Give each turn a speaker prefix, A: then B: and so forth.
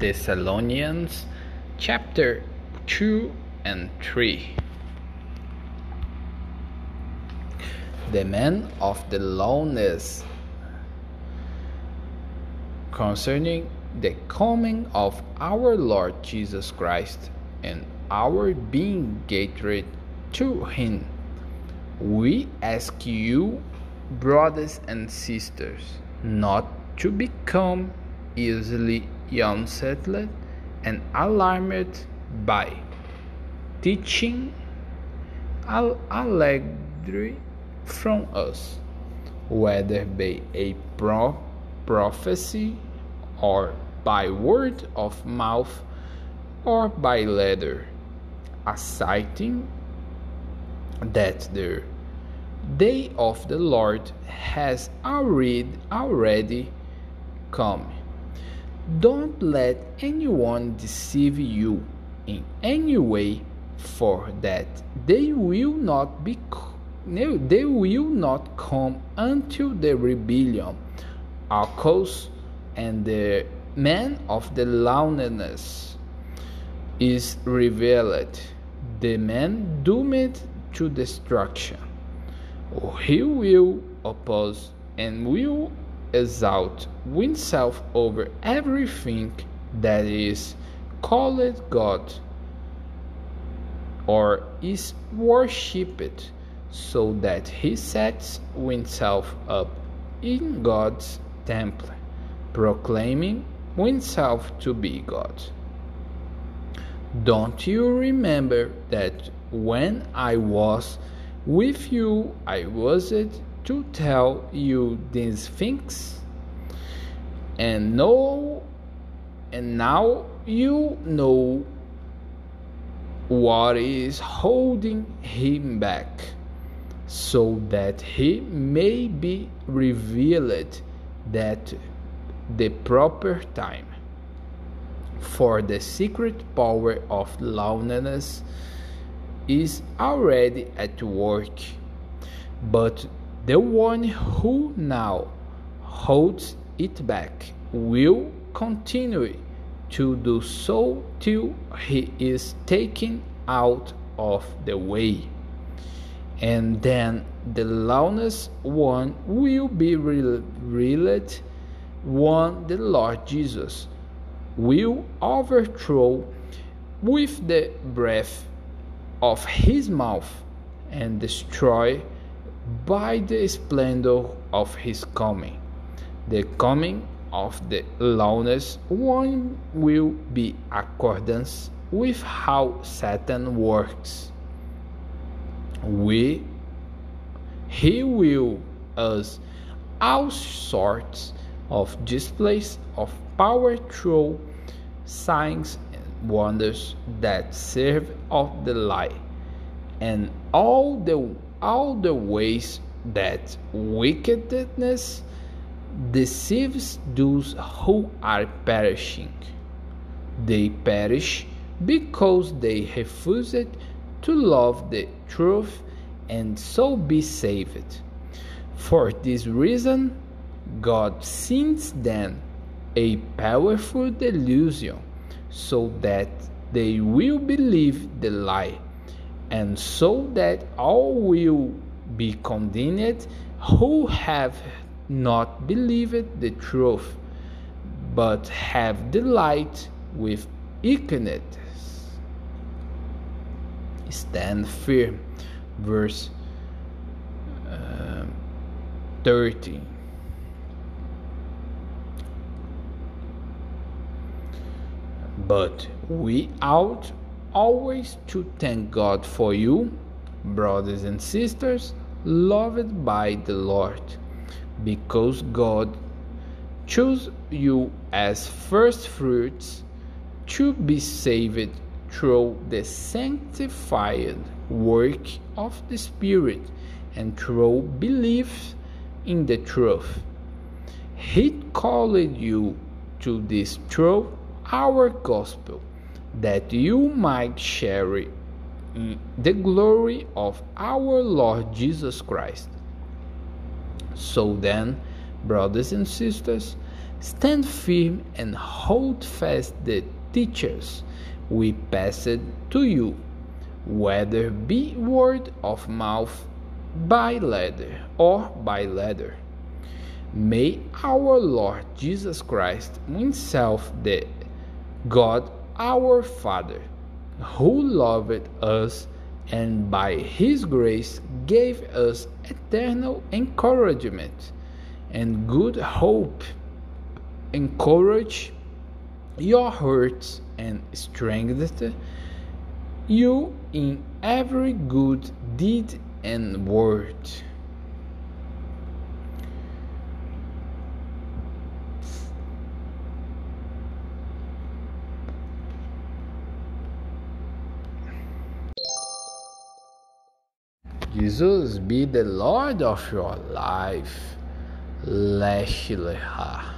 A: Thessalonians chapter 2 and 3. The man of the lowness concerning the coming of our Lord Jesus Christ and our being gathered to him. We ask you, brothers and sisters, not to become easily unsettled and alarmed by teaching allegedly from us, whether by a pro- prophecy or by word of mouth or by letter, asserting that the day of the Lord has already come. Don't let anyone deceive you in any way, for that they will not be they will not come until the rebellion occurs and the man of the lawlessness is revealed, the man doomed to destruction. He will oppose and will exalt oneself over everything that is called God or is worshipped, so that he sets oneself up in God's temple, proclaiming oneself to be God. Don't you remember that when I was with you, I was it to tell you these things? And know and now you know what is holding him back, so that he may be revealed at the proper time. For the secret power of loneliness is already at work, but the one who now holds it back will continue to do so till he is taken out of the way. And then the loudest one will be revealed, one the Lord Jesus will overthrow with the breath of his mouth and destroy by the splendor of his coming. The coming of the loudest one will be accordance with how Satan works. We he will us all sorts of displays of power through signs and wonders that serve of the lie and all the all the ways that wickedness deceives those who are perishing. They perish because they refused to love the truth and so be saved. For this reason god sends them a powerful delusion so that they will believe the lie, and so that all will be condemned who have not believed the truth, but have delight with ignorance. Stand firm. Verse uh, 13. But we ought always to thank God for you, brothers and sisters, loved by the Lord, because God chose you as first fruits to be saved through the sanctified work of the Spirit and through belief in the truth. He called you to this truth our gospel, that you might share the glory of our Lord Jesus Christ. So then, brothers and sisters, Stand firm and hold fast the teachers we passed to you, whether be word of mouth, by letter, or by letter. May our Lord Jesus Christ Himself, the God our Father, who loved us and by His grace gave us eternal encouragement and good hope, encourage your hearts and strengthen you in every good deed and word. Jesus be the Lord of your life. Leshleha.